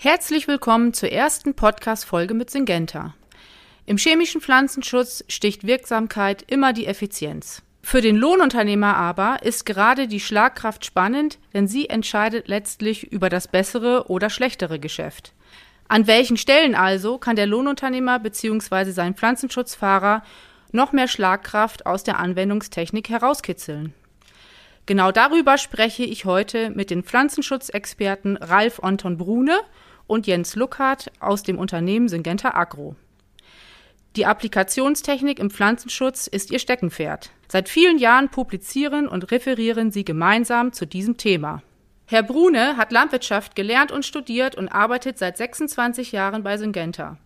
Herzlich willkommen zur ersten Podcast-Folge mit Syngenta. Im chemischen Pflanzenschutz sticht Wirksamkeit immer die Effizienz. Für den Lohnunternehmer aber ist gerade die Schlagkraft spannend, denn sie entscheidet letztlich über das bessere oder schlechtere Geschäft. An welchen Stellen also kann der Lohnunternehmer bzw. sein Pflanzenschutzfahrer noch mehr Schlagkraft aus der Anwendungstechnik herauskitzeln? Genau darüber spreche ich heute mit den Pflanzenschutzexperten Ralf Anton Brune und Jens Luckhardt aus dem Unternehmen Syngenta Agro. Die Applikationstechnik im Pflanzenschutz ist ihr Steckenpferd. Seit vielen Jahren publizieren und referieren sie gemeinsam zu diesem Thema. Herr Brune hat Landwirtschaft gelernt und studiert und arbeitet seit 26 Jahren bei Syngenta.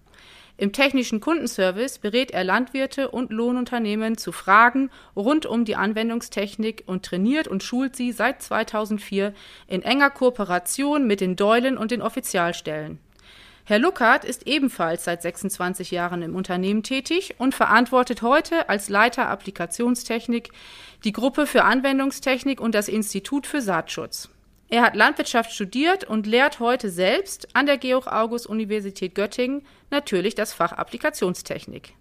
Im technischen Kundenservice berät er Landwirte und Lohnunternehmen zu Fragen rund um die Anwendungstechnik und trainiert und schult sie seit 2004 in enger Kooperation mit den Deulen und den Offizialstellen. Herr Luckert ist ebenfalls seit 26 Jahren im Unternehmen tätig und verantwortet heute als Leiter Applikationstechnik die Gruppe für Anwendungstechnik und das Institut für Saatschutz. Er hat Landwirtschaft studiert und lehrt heute selbst an der Georg-August-Universität Göttingen natürlich das Fach Applikationstechnik.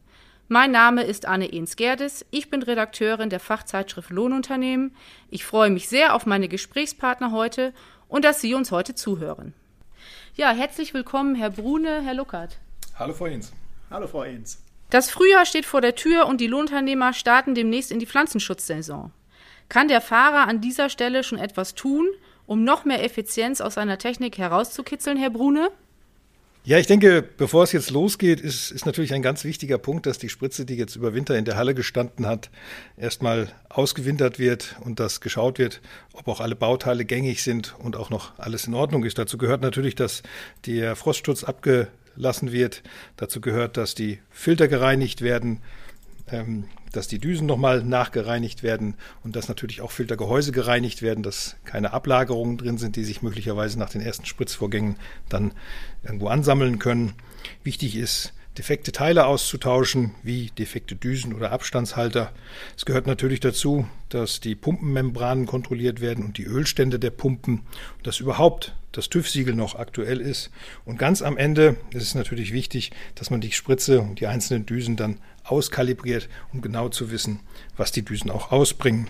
Mein Name ist Anne Ehns-Gerdes. Ich bin Redakteurin der Fachzeitschrift Lohnunternehmen. Ich freue mich sehr auf meine Gesprächspartner heute und dass Sie uns heute zuhören. Ja, herzlich willkommen, Herr Brune, Herr Luckert. Hallo, Frau Ehns. Hallo, Frau Ehns. Das Frühjahr steht vor der Tür und die Lohnunternehmer starten demnächst in die Pflanzenschutzsaison. Kann der Fahrer an dieser Stelle schon etwas tun, um noch mehr Effizienz aus seiner Technik herauszukitzeln, Herr Brune? Ja, ich denke, bevor es jetzt losgeht, ist, ist natürlich ein ganz wichtiger Punkt, dass die Spritze, die jetzt über Winter in der Halle gestanden hat, erstmal ausgewintert wird und dass geschaut wird, ob auch alle Bauteile gängig sind und auch noch alles in Ordnung ist. Dazu gehört natürlich, dass der Frostschutz abgelassen wird. Dazu gehört, dass die Filter gereinigt werden, dass die Düsen nochmal nachgereinigt werden und dass natürlich auch Filtergehäuse gereinigt werden, dass keine Ablagerungen drin sind, die sich möglicherweise nach den ersten Spritzvorgängen dann irgendwo ansammeln können. Wichtig ist, defekte Teile auszutauschen, wie defekte Düsen oder Abstandshalter. Es gehört natürlich dazu, dass die Pumpenmembranen kontrolliert werden und die Ölstände der Pumpen, dass überhaupt das TÜV-Siegel noch aktuell ist. Und ganz am Ende ist es natürlich wichtig, dass man die Spritze und die einzelnen Düsen dann auskalibriert, um genau zu wissen, was die Düsen auch ausbringen.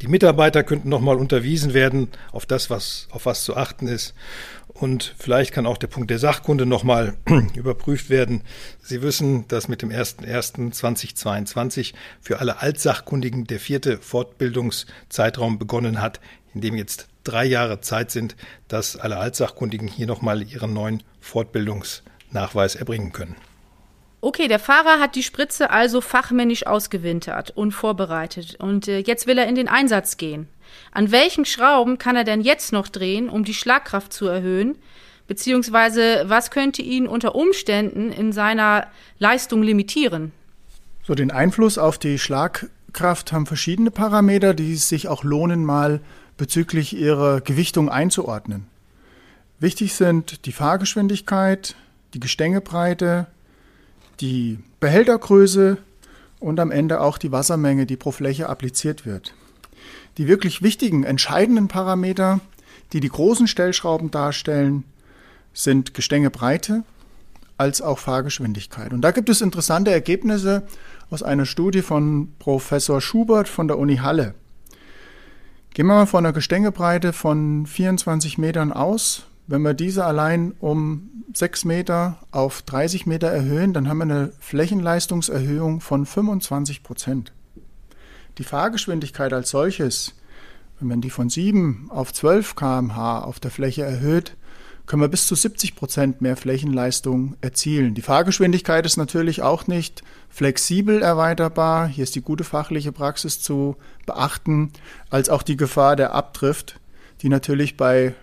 Die Mitarbeiter könnten nochmal unterwiesen werden auf das, was, auf was zu achten ist. Und vielleicht kann auch der Punkt der Sachkunde nochmal überprüft werden. Sie wissen, dass mit dem 01.01.2022 für alle Altsachkundigen der vierte Fortbildungszeitraum begonnen hat, in dem jetzt drei Jahre Zeit sind, dass alle Altsachkundigen hier nochmal ihren neuen Fortbildungsnachweis erbringen können. Okay, der Fahrer hat die Spritze also fachmännisch ausgewintert und vorbereitet und äh, jetzt will er in den Einsatz gehen. An welchen Schrauben kann er denn jetzt noch drehen, um die Schlagkraft zu erhöhen? Beziehungsweise was könnte ihn unter Umständen in seiner Leistung limitieren? So, den Einfluss auf die Schlagkraft haben verschiedene Parameter, die es sich auch lohnen, mal bezüglich ihrer Gewichtung einzuordnen. Wichtig sind die Fahrgeschwindigkeit, die Gestängebreite, die Behältergröße und am Ende auch die Wassermenge, die pro Fläche appliziert wird. Die wirklich wichtigen, entscheidenden Parameter, die die großen Stellschrauben darstellen, sind Gestängebreite als auch Fahrgeschwindigkeit. Und da gibt es interessante Ergebnisse aus einer Studie von Professor Schubert von der Uni Halle. Gehen wir mal von einer Gestängebreite von 24 Metern aus. Wenn wir diese allein um 6 Meter auf 30 Meter erhöhen, dann haben wir eine Flächenleistungserhöhung von 25 Prozent. Die Fahrgeschwindigkeit als solches, wenn man die von 7 auf 12 km/h auf der Fläche erhöht, können wir bis zu 70 Prozent mehr Flächenleistung erzielen. Die Fahrgeschwindigkeit ist natürlich auch nicht flexibel erweiterbar. Hier ist die gute fachliche Praxis zu beachten, als auch die Gefahr der Abdrift, die natürlich bei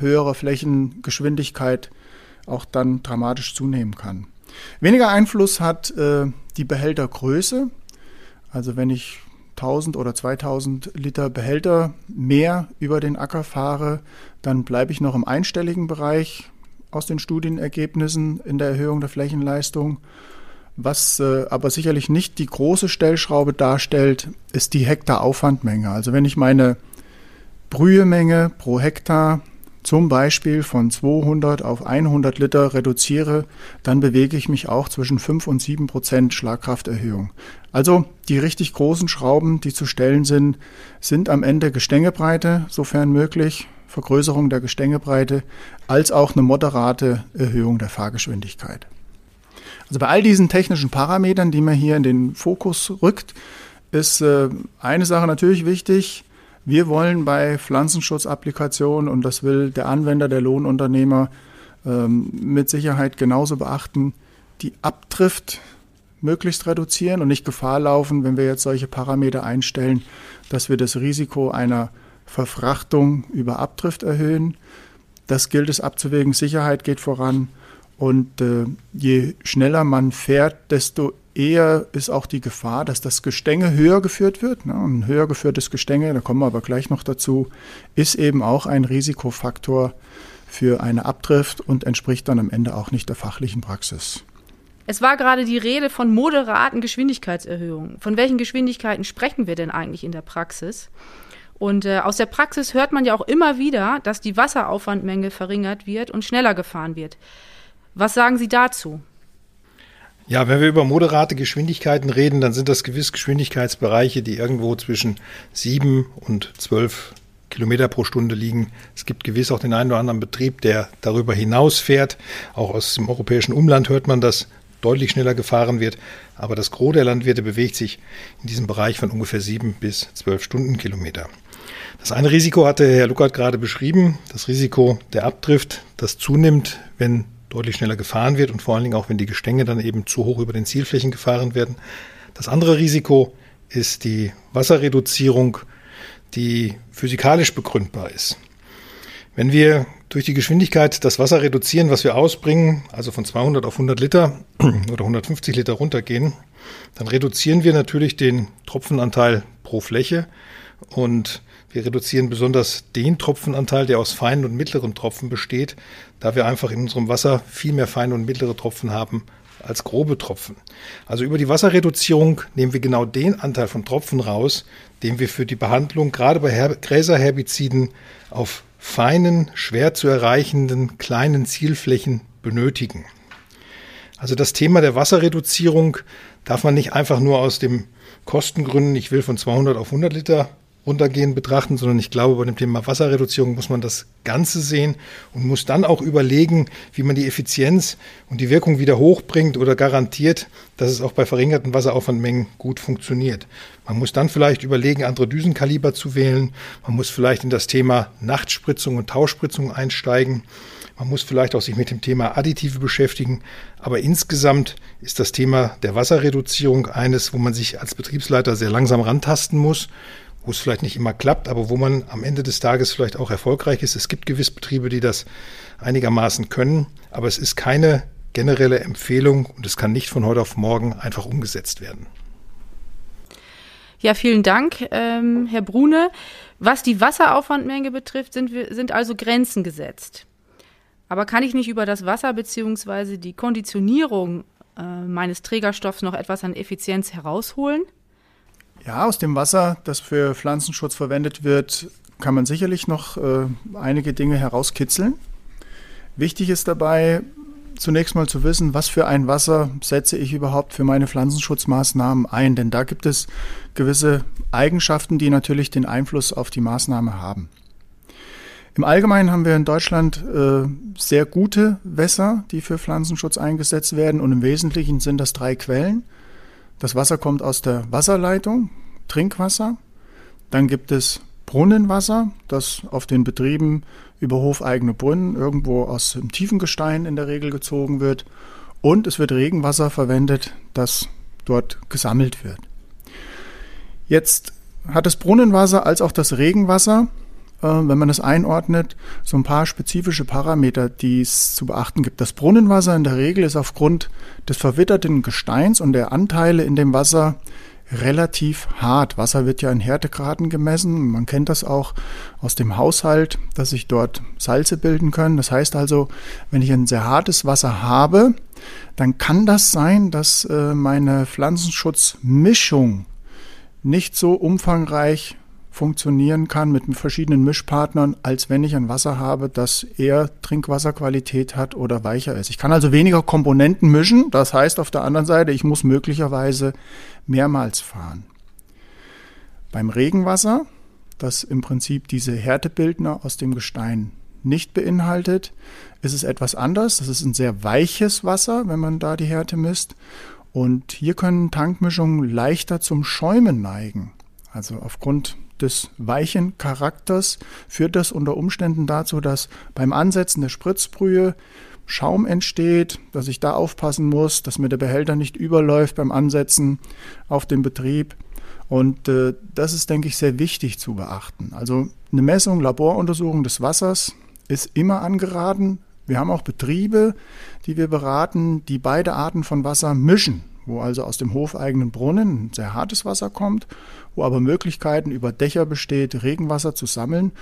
höherer Flächengeschwindigkeit auch dann dramatisch zunehmen kann. Weniger Einfluss hat äh, die Behältergröße. Also wenn ich 1000 oder 2000 Liter Behälter mehr über den Acker fahre, dann bleibe ich noch im einstelligen Bereich aus den Studienergebnissen in der Erhöhung der Flächenleistung. Was äh, aber sicherlich nicht die große Stellschraube darstellt, ist die Hektaraufwandmenge. Also wenn ich meine Brühemenge pro Hektar zum Beispiel von 200 auf 100 Liter reduziere, dann bewege ich mich auch zwischen 5 und 7 Prozent Schlagkrafterhöhung. Also die richtig großen Schrauben, die zu stellen sind, sind am Ende Gestängebreite, sofern möglich, Vergrößerung der Gestängebreite, als auch eine moderate Erhöhung der Fahrgeschwindigkeit. Also bei all diesen technischen Parametern, die man hier in den Fokus rückt, ist äh, eine Sache natürlich wichtig, wir wollen bei Pflanzenschutzapplikationen, und das will der Anwender, der Lohnunternehmer ähm, mit Sicherheit genauso beachten, die Abdrift möglichst reduzieren und nicht Gefahr laufen, wenn wir jetzt solche Parameter einstellen, dass wir das Risiko einer Verfrachtung über Abdrift erhöhen. Das gilt es abzuwägen. Sicherheit geht voran. Und äh, je schneller man fährt, desto eher ist auch die Gefahr, dass das Gestänge höher geführt wird. Ne? Ein höher geführtes Gestänge, da kommen wir aber gleich noch dazu, ist eben auch ein Risikofaktor für eine Abdrift und entspricht dann am Ende auch nicht der fachlichen Praxis. Es war gerade die Rede von moderaten Geschwindigkeitserhöhungen. Von welchen Geschwindigkeiten sprechen wir denn eigentlich in der Praxis? Und äh, aus der Praxis hört man ja auch immer wieder, dass die Wasseraufwandmenge verringert wird und schneller gefahren wird. Was sagen Sie dazu? Ja, wenn wir über moderate Geschwindigkeiten reden, dann sind das gewiss Geschwindigkeitsbereiche, die irgendwo zwischen sieben und zwölf Kilometer pro Stunde liegen. Es gibt gewiss auch den einen oder anderen Betrieb, der darüber hinaus fährt. Auch aus dem europäischen Umland hört man, dass deutlich schneller gefahren wird. Aber das Gros der Landwirte bewegt sich in diesem Bereich von ungefähr sieben bis zwölf Stundenkilometer. Das eine Risiko hatte Herr Luckert gerade beschrieben, das Risiko der Abdrift, das zunimmt, wenn deutlich schneller gefahren wird und vor allen Dingen auch, wenn die Gestänge dann eben zu hoch über den Zielflächen gefahren werden. Das andere Risiko ist die Wasserreduzierung, die physikalisch begründbar ist. Wenn wir durch die Geschwindigkeit das Wasser reduzieren, was wir ausbringen, also von 200 auf 100 Liter oder 150 Liter runtergehen, dann reduzieren wir natürlich den Tropfenanteil pro Fläche und wir reduzieren besonders den Tropfenanteil, der aus feinen und mittleren Tropfen besteht, da wir einfach in unserem Wasser viel mehr feine und mittlere Tropfen haben als grobe Tropfen. Also über die Wasserreduzierung nehmen wir genau den Anteil von Tropfen raus, den wir für die Behandlung gerade bei Her Gräserherbiziden auf feinen, schwer zu erreichenden kleinen Zielflächen benötigen. Also das Thema der Wasserreduzierung darf man nicht einfach nur aus dem Kostengründen, ich will von 200 auf 100 Liter runtergehen betrachten, sondern ich glaube, bei dem Thema Wasserreduzierung muss man das Ganze sehen und muss dann auch überlegen, wie man die Effizienz und die Wirkung wieder hochbringt oder garantiert, dass es auch bei verringerten Wasseraufwandmengen gut funktioniert. Man muss dann vielleicht überlegen, andere Düsenkaliber zu wählen. Man muss vielleicht in das Thema Nachtspritzung und Tauschspritzung einsteigen. Man muss vielleicht auch sich mit dem Thema Additive beschäftigen. Aber insgesamt ist das Thema der Wasserreduzierung eines, wo man sich als Betriebsleiter sehr langsam rantasten muss wo es vielleicht nicht immer klappt, aber wo man am Ende des Tages vielleicht auch erfolgreich ist. Es gibt gewiss Betriebe, die das einigermaßen können, aber es ist keine generelle Empfehlung und es kann nicht von heute auf morgen einfach umgesetzt werden. Ja, vielen Dank, ähm, Herr Brune. Was die Wasseraufwandmenge betrifft, sind, wir, sind also Grenzen gesetzt. Aber kann ich nicht über das Wasser bzw. die Konditionierung äh, meines Trägerstoffs noch etwas an Effizienz herausholen? Ja, aus dem Wasser, das für Pflanzenschutz verwendet wird, kann man sicherlich noch äh, einige Dinge herauskitzeln. Wichtig ist dabei, zunächst mal zu wissen, was für ein Wasser setze ich überhaupt für meine Pflanzenschutzmaßnahmen ein. Denn da gibt es gewisse Eigenschaften, die natürlich den Einfluss auf die Maßnahme haben. Im Allgemeinen haben wir in Deutschland äh, sehr gute Wässer, die für Pflanzenschutz eingesetzt werden. Und im Wesentlichen sind das drei Quellen. Das Wasser kommt aus der Wasserleitung, Trinkwasser. Dann gibt es Brunnenwasser, das auf den Betrieben über hofeigene Brunnen irgendwo aus dem tiefen Gestein in der Regel gezogen wird. Und es wird Regenwasser verwendet, das dort gesammelt wird. Jetzt hat das Brunnenwasser als auch das Regenwasser äh, wenn man das einordnet, so ein paar spezifische Parameter, die es zu beachten gibt. Das Brunnenwasser in der Regel ist aufgrund des verwitterten Gesteins und der Anteile in dem Wasser relativ hart. Wasser wird ja in Härtegraden gemessen. Man kennt das auch aus dem Haushalt, dass sich dort Salze bilden können. Das heißt also, wenn ich ein sehr hartes Wasser habe, dann kann das sein, dass äh, meine Pflanzenschutzmischung nicht so umfangreich funktionieren kann mit verschiedenen Mischpartnern, als wenn ich ein Wasser habe, das eher Trinkwasserqualität hat oder weicher ist. Ich kann also weniger Komponenten mischen. Das heißt auf der anderen Seite, ich muss möglicherweise mehrmals fahren. Beim Regenwasser, das im Prinzip diese Härtebildner aus dem Gestein nicht beinhaltet, ist es etwas anders. Das ist ein sehr weiches Wasser, wenn man da die Härte misst. Und hier können Tankmischungen leichter zum Schäumen neigen. Also aufgrund des weichen Charakters führt das unter Umständen dazu, dass beim Ansetzen der Spritzbrühe Schaum entsteht, dass ich da aufpassen muss, dass mir der Behälter nicht überläuft beim Ansetzen auf dem Betrieb. Und äh, das ist, denke ich, sehr wichtig zu beachten. Also eine Messung, Laboruntersuchung des Wassers ist immer angeraten. Wir haben auch Betriebe, die wir beraten, die beide Arten von Wasser mischen wo also aus dem hofeigenen Brunnen sehr hartes Wasser kommt, wo aber Möglichkeiten über Dächer besteht, Regenwasser zu sammeln,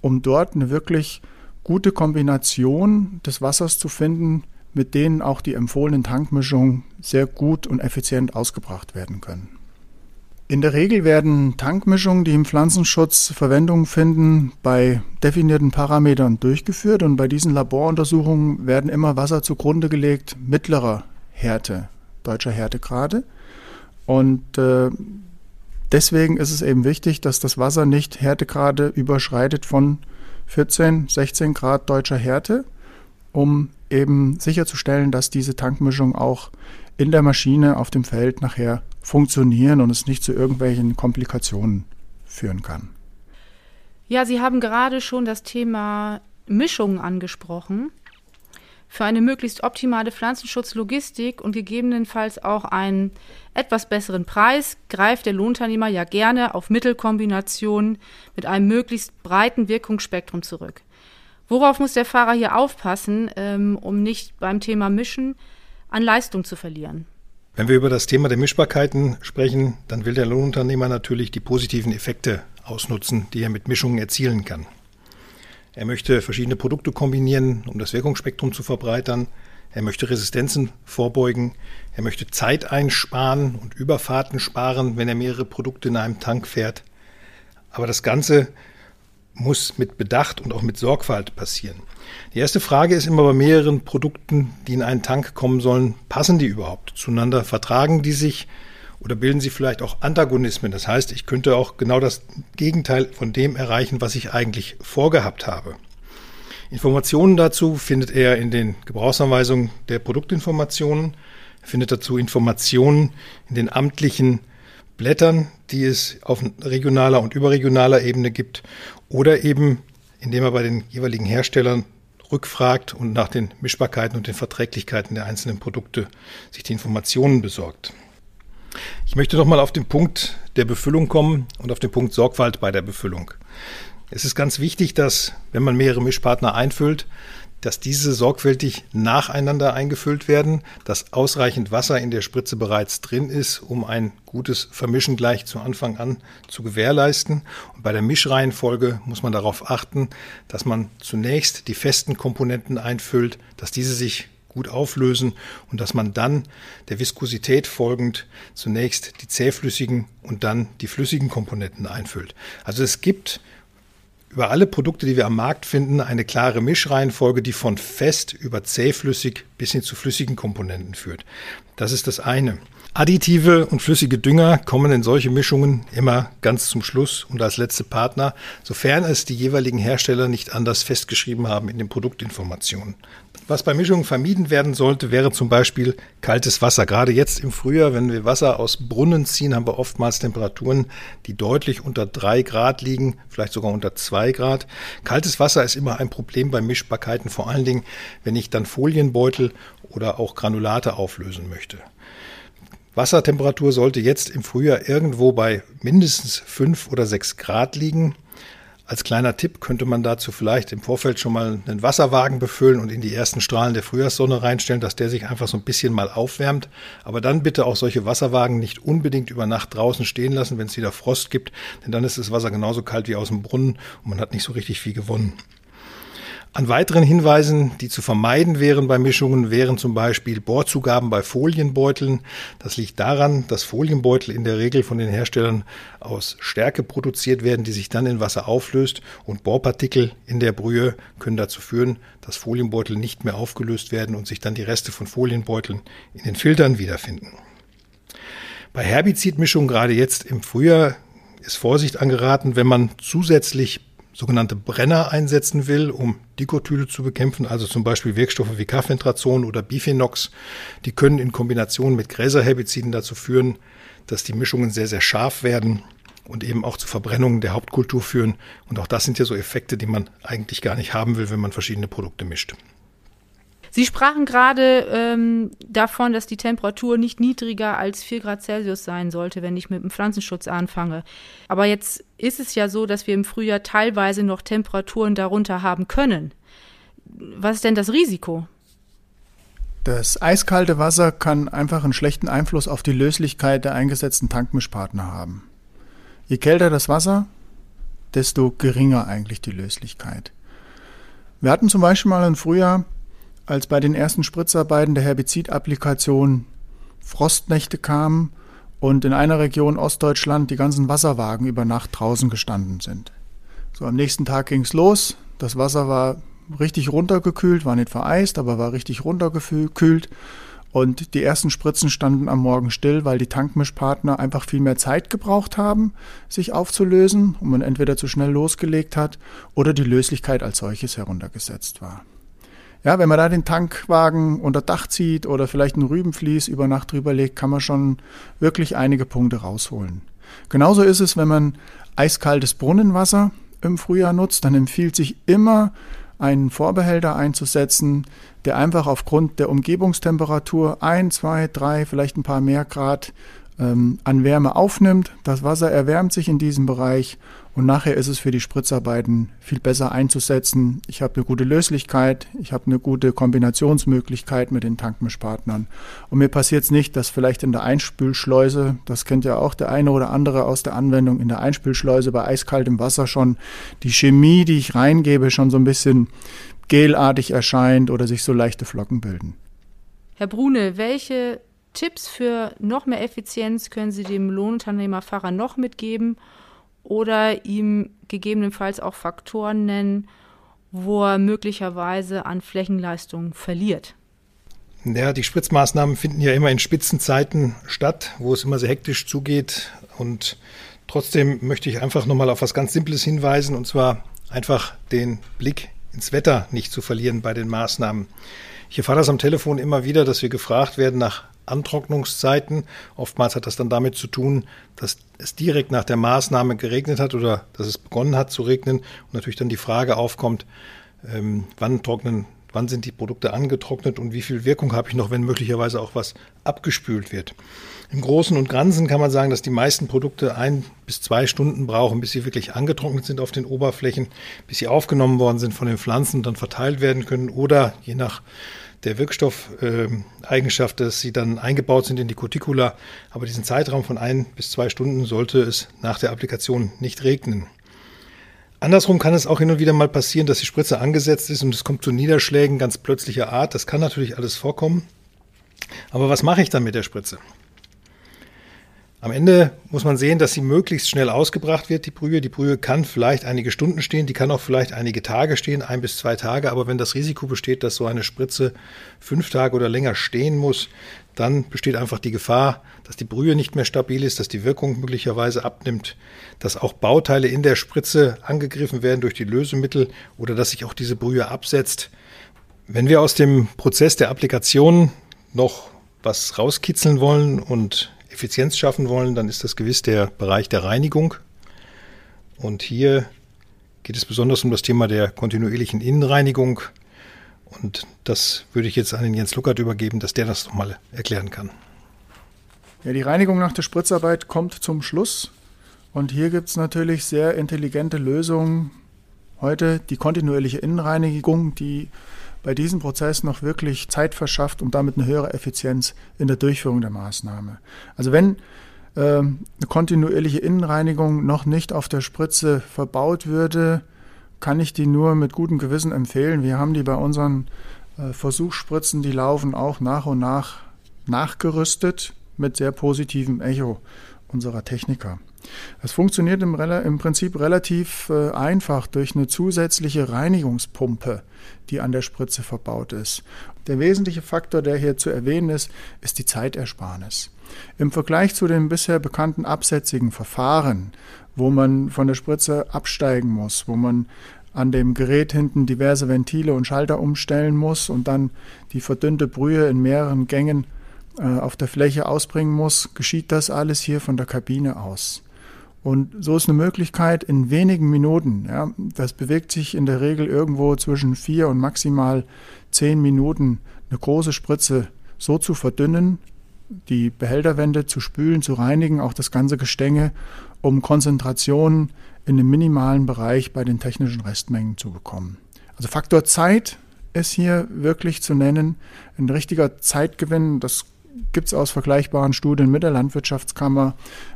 um dort eine wirklich gute Kombination des Wassers zu finden, mit denen auch die empfohlenen Tankmischungen sehr gut und effizient ausgebracht werden können. In der Regel werden Tankmischungen, die im Pflanzenschutz Verwendung finden, bei definierten Parametern durchgeführt und bei diesen Laboruntersuchungen werden immer Wasser zugrunde gelegt mittlerer Härte deutscher Härtegrade. Und äh, deswegen ist es eben wichtig, dass das Wasser nicht Härtegrade überschreitet von 14, 16 Grad deutscher Härte, um eben sicherzustellen, dass diese Tankmischung auch in der Maschine auf dem Feld nachher funktionieren und es nicht zu irgendwelchen Komplikationen führen kann. Ja, Sie haben gerade schon das Thema Mischungen angesprochen. Für eine möglichst optimale Pflanzenschutzlogistik und gegebenenfalls auch einen etwas besseren Preis greift der Lohnunternehmer ja gerne auf Mittelkombinationen mit einem möglichst breiten Wirkungsspektrum zurück. Worauf muss der Fahrer hier aufpassen, ähm, um nicht beim Thema Mischen an Leistung zu verlieren? Wenn wir über das Thema der Mischbarkeiten sprechen, dann will der Lohnunternehmer natürlich die positiven Effekte ausnutzen, die er mit Mischungen erzielen kann. Er möchte verschiedene Produkte kombinieren, um das Wirkungsspektrum zu verbreitern. Er möchte Resistenzen vorbeugen. Er möchte Zeit einsparen und Überfahrten sparen, wenn er mehrere Produkte in einem Tank fährt. Aber das Ganze muss mit Bedacht und auch mit Sorgfalt passieren. Die erste Frage ist immer bei mehreren Produkten, die in einen Tank kommen sollen, passen die überhaupt zueinander? Vertragen die sich? Oder bilden sie vielleicht auch Antagonismen? Das heißt, ich könnte auch genau das Gegenteil von dem erreichen, was ich eigentlich vorgehabt habe. Informationen dazu findet er in den Gebrauchsanweisungen der Produktinformationen, findet dazu Informationen in den amtlichen Blättern, die es auf regionaler und überregionaler Ebene gibt, oder eben indem er bei den jeweiligen Herstellern rückfragt und nach den Mischbarkeiten und den Verträglichkeiten der einzelnen Produkte sich die Informationen besorgt. Ich möchte noch mal auf den Punkt der Befüllung kommen und auf den Punkt Sorgfalt bei der Befüllung. Es ist ganz wichtig, dass, wenn man mehrere Mischpartner einfüllt, dass diese sorgfältig nacheinander eingefüllt werden, dass ausreichend Wasser in der Spritze bereits drin ist, um ein gutes Vermischen gleich zu Anfang an zu gewährleisten. Und bei der Mischreihenfolge muss man darauf achten, dass man zunächst die festen Komponenten einfüllt, dass diese sich gut auflösen und dass man dann der Viskosität folgend zunächst die zähflüssigen und dann die flüssigen Komponenten einfüllt. Also es gibt über alle Produkte, die wir am Markt finden, eine klare Mischreihenfolge, die von fest über zähflüssig bis hin zu flüssigen Komponenten führt. Das ist das eine. Additive und flüssige Dünger kommen in solche Mischungen immer ganz zum Schluss und als letzte Partner, sofern es die jeweiligen Hersteller nicht anders festgeschrieben haben in den Produktinformationen. Was bei Mischungen vermieden werden sollte, wäre zum Beispiel kaltes Wasser. Gerade jetzt im Frühjahr, wenn wir Wasser aus Brunnen ziehen, haben wir oftmals Temperaturen, die deutlich unter drei Grad liegen, vielleicht sogar unter zwei Grad. Kaltes Wasser ist immer ein Problem bei Mischbarkeiten, vor allen Dingen, wenn ich dann Folienbeutel oder auch Granulate auflösen möchte. Wassertemperatur sollte jetzt im Frühjahr irgendwo bei mindestens fünf oder sechs Grad liegen. Als kleiner Tipp könnte man dazu vielleicht im Vorfeld schon mal einen Wasserwagen befüllen und in die ersten Strahlen der Frühjahrssonne reinstellen, dass der sich einfach so ein bisschen mal aufwärmt. Aber dann bitte auch solche Wasserwagen nicht unbedingt über Nacht draußen stehen lassen, wenn es wieder Frost gibt, denn dann ist das Wasser genauso kalt wie aus dem Brunnen und man hat nicht so richtig viel gewonnen. An weiteren Hinweisen, die zu vermeiden wären bei Mischungen, wären zum Beispiel Bohrzugaben bei Folienbeuteln. Das liegt daran, dass Folienbeutel in der Regel von den Herstellern aus Stärke produziert werden, die sich dann in Wasser auflöst und Bohrpartikel in der Brühe können dazu führen, dass Folienbeutel nicht mehr aufgelöst werden und sich dann die Reste von Folienbeuteln in den Filtern wiederfinden. Bei Herbizidmischungen gerade jetzt im Frühjahr ist Vorsicht angeraten, wenn man zusätzlich sogenannte Brenner einsetzen will, um Dikotyle zu bekämpfen, also zum Beispiel Wirkstoffe wie Carfentrazon oder Bifenox, die können in Kombination mit Gräserherbiziden dazu führen, dass die Mischungen sehr, sehr scharf werden und eben auch zu Verbrennungen der Hauptkultur führen. Und auch das sind ja so Effekte, die man eigentlich gar nicht haben will, wenn man verschiedene Produkte mischt. Sie sprachen gerade ähm, davon, dass die Temperatur nicht niedriger als 4 Grad Celsius sein sollte, wenn ich mit dem Pflanzenschutz anfange. Aber jetzt ist es ja so, dass wir im Frühjahr teilweise noch Temperaturen darunter haben können. Was ist denn das Risiko? Das eiskalte Wasser kann einfach einen schlechten Einfluss auf die Löslichkeit der eingesetzten Tankmischpartner haben. Je kälter das Wasser, desto geringer eigentlich die Löslichkeit. Wir hatten zum Beispiel mal im Frühjahr als bei den ersten Spritzarbeiten der Herbizidapplikation Frostnächte kamen und in einer Region Ostdeutschland die ganzen Wasserwagen über Nacht draußen gestanden sind. So am nächsten Tag ging es los. Das Wasser war richtig runtergekühlt, war nicht vereist, aber war richtig runtergekühlt. Und die ersten Spritzen standen am Morgen still, weil die Tankmischpartner einfach viel mehr Zeit gebraucht haben, sich aufzulösen und man entweder zu schnell losgelegt hat oder die Löslichkeit als solches heruntergesetzt war. Ja, wenn man da den Tankwagen unter Dach zieht oder vielleicht ein Rübenvlies über Nacht drüber legt, kann man schon wirklich einige Punkte rausholen. Genauso ist es, wenn man eiskaltes Brunnenwasser im Frühjahr nutzt, dann empfiehlt sich immer einen Vorbehälter einzusetzen, der einfach aufgrund der Umgebungstemperatur ein, zwei, drei, vielleicht ein paar mehr Grad ähm, an Wärme aufnimmt. Das Wasser erwärmt sich in diesem Bereich und nachher ist es für die Spritzarbeiten viel besser einzusetzen. Ich habe eine gute Löslichkeit, ich habe eine gute Kombinationsmöglichkeit mit den Tankmischpartnern. Und mir passiert es nicht, dass vielleicht in der Einspülschleuse, das kennt ja auch der eine oder andere aus der Anwendung, in der Einspülschleuse bei eiskaltem Wasser schon die Chemie, die ich reingebe, schon so ein bisschen gelartig erscheint oder sich so leichte Flocken bilden. Herr Brune, welche Tipps für noch mehr Effizienz können Sie dem Lohnunternehmerfahrer noch mitgeben oder ihm gegebenenfalls auch Faktoren nennen, wo er möglicherweise an Flächenleistung verliert? Ja, die Spritzmaßnahmen finden ja immer in Spitzenzeiten statt, wo es immer sehr hektisch zugeht. Und trotzdem möchte ich einfach nochmal auf was ganz Simples hinweisen, und zwar einfach den Blick ins Wetter nicht zu verlieren bei den Maßnahmen. Ich erfahre das am Telefon immer wieder, dass wir gefragt werden nach Antrocknungszeiten. Oftmals hat das dann damit zu tun, dass es direkt nach der Maßnahme geregnet hat oder dass es begonnen hat zu regnen und natürlich dann die Frage aufkommt, ähm, wann trocknen, wann sind die Produkte angetrocknet und wie viel Wirkung habe ich noch, wenn möglicherweise auch was abgespült wird. Im Großen und Ganzen kann man sagen, dass die meisten Produkte ein bis zwei Stunden brauchen, bis sie wirklich angetrocknet sind auf den Oberflächen, bis sie aufgenommen worden sind von den Pflanzen und dann verteilt werden können oder je nach der Wirkstoffeigenschaft, dass sie dann eingebaut sind in die Cuticula. Aber diesen Zeitraum von ein bis zwei Stunden sollte es nach der Applikation nicht regnen. Andersrum kann es auch hin und wieder mal passieren, dass die Spritze angesetzt ist und es kommt zu Niederschlägen ganz plötzlicher Art. Das kann natürlich alles vorkommen. Aber was mache ich dann mit der Spritze? Am Ende muss man sehen, dass sie möglichst schnell ausgebracht wird, die Brühe. Die Brühe kann vielleicht einige Stunden stehen, die kann auch vielleicht einige Tage stehen, ein bis zwei Tage. Aber wenn das Risiko besteht, dass so eine Spritze fünf Tage oder länger stehen muss, dann besteht einfach die Gefahr, dass die Brühe nicht mehr stabil ist, dass die Wirkung möglicherweise abnimmt, dass auch Bauteile in der Spritze angegriffen werden durch die Lösemittel oder dass sich auch diese Brühe absetzt. Wenn wir aus dem Prozess der Applikation noch was rauskitzeln wollen und Effizienz schaffen wollen, dann ist das gewiss der Bereich der Reinigung. Und hier geht es besonders um das Thema der kontinuierlichen Innenreinigung. Und das würde ich jetzt an den Jens Luckert übergeben, dass der das nochmal erklären kann. Ja, die Reinigung nach der Spritzarbeit kommt zum Schluss. Und hier gibt es natürlich sehr intelligente Lösungen. Heute die kontinuierliche Innenreinigung, die bei diesem Prozess noch wirklich Zeit verschafft und damit eine höhere Effizienz in der Durchführung der Maßnahme. Also wenn äh, eine kontinuierliche Innenreinigung noch nicht auf der Spritze verbaut würde, kann ich die nur mit gutem Gewissen empfehlen. Wir haben die bei unseren äh, Versuchsspritzen, die laufen auch nach und nach nachgerüstet mit sehr positivem Echo unserer Techniker. Es funktioniert im, im, Prinzip relativ äh, einfach durch eine zusätzliche Reinigungspumpe, die an der Spritze verbaut ist. Der wesentliche Faktor, der hier zu erwähnen ist, ist die Zeitersparnis. Im Vergleich zu den bisher bekannten absätzigen Verfahren, wo man von der Spritze absteigen muss, wo man an dem Gerät hinten diverse Ventile und Schalter umstellen muss und dann die verdünnte Brühe in mehreren Gängen äh, auf der Fläche ausbringen muss, geschieht das alles hier von der Kabine aus. Und so ist eine Möglichkeit in wenigen Minuten, ja, das bewegt sich in der Regel irgendwo zwischen vier und maximal zehn Minuten, eine große Spritze so zu verdünnen, die Behälterwände zu spülen, zu reinigen, auch das ganze Gestänge, um Konzentrationen in einem minimalen Bereich bei den technischen Restmengen zu bekommen. Also Faktor Zeit ist hier wirklich zu nennen. Ein richtiger Zeitgewinn, das gibt es aus vergleichbaren Studien mit der Landwirtschaftskammer,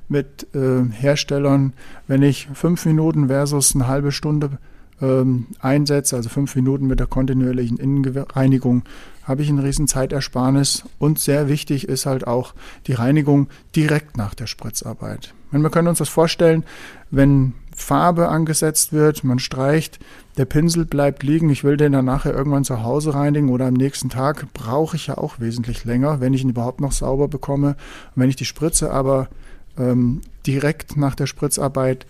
mit äh, Herstellern. Wenn ich fünf Minuten versus eine halbe Stunde ähm, einsetze, also fünf Minuten mit der kontinuierlichen Innenreinigung, habe ich eine riesen Zeitersparnis. Und sehr wichtig ist halt auch die Reinigung direkt nach der Spritzarbeit. Wir können uns das vorstellen, wenn Farbe angesetzt wird, man streicht, der Pinsel bleibt liegen, ich will den dann nachher irgendwann zu Hause reinigen oder am nächsten Tag, brauche ich ja auch wesentlich länger, wenn ich ihn überhaupt noch sauber bekomme. Und wenn ich die Spritze aber ähm, direkt nach der Spritzarbeit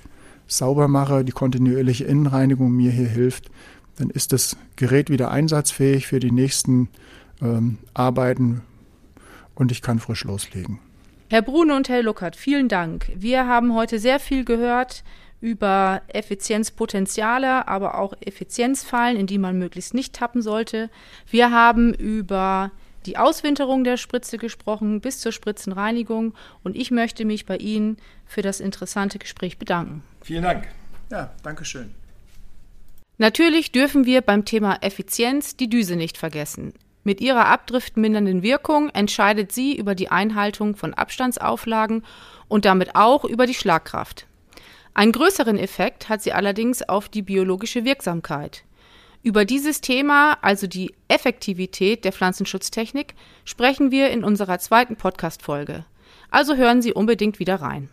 sauber mache, die kontinuierliche Innenreinigung mir hier hilft, dann ist das Gerät wieder einsatzfähig für die nächsten ähm, Arbeiten und ich kann frisch loslegen. Herr Brune und Herr Luckert, vielen Dank. Wir haben heute sehr viel gehört über Effizienzpotenziale, aber auch Effizienzfallen, in die man möglichst nicht tappen sollte. Wir haben über die Auswinterung der Spritze gesprochen bis zur Spritzenreinigung und ich möchte mich bei Ihnen für das interessante Gespräch bedanken. Vielen Dank. Ja, danke schön. Natürlich dürfen wir beim Thema Effizienz die Düse nicht vergessen. Mit ihrer abdriftmindernden Wirkung entscheidet sie über die Einhaltung von Abstandsauflagen und damit auch über die Schlagkraft. Einen größeren Effekt hat sie allerdings auf die biologische Wirksamkeit. Über dieses Thema, also die Effektivität der Pflanzenschutztechnik, sprechen wir in unserer zweiten Podcast-Folge. Also hören Sie unbedingt wieder rein.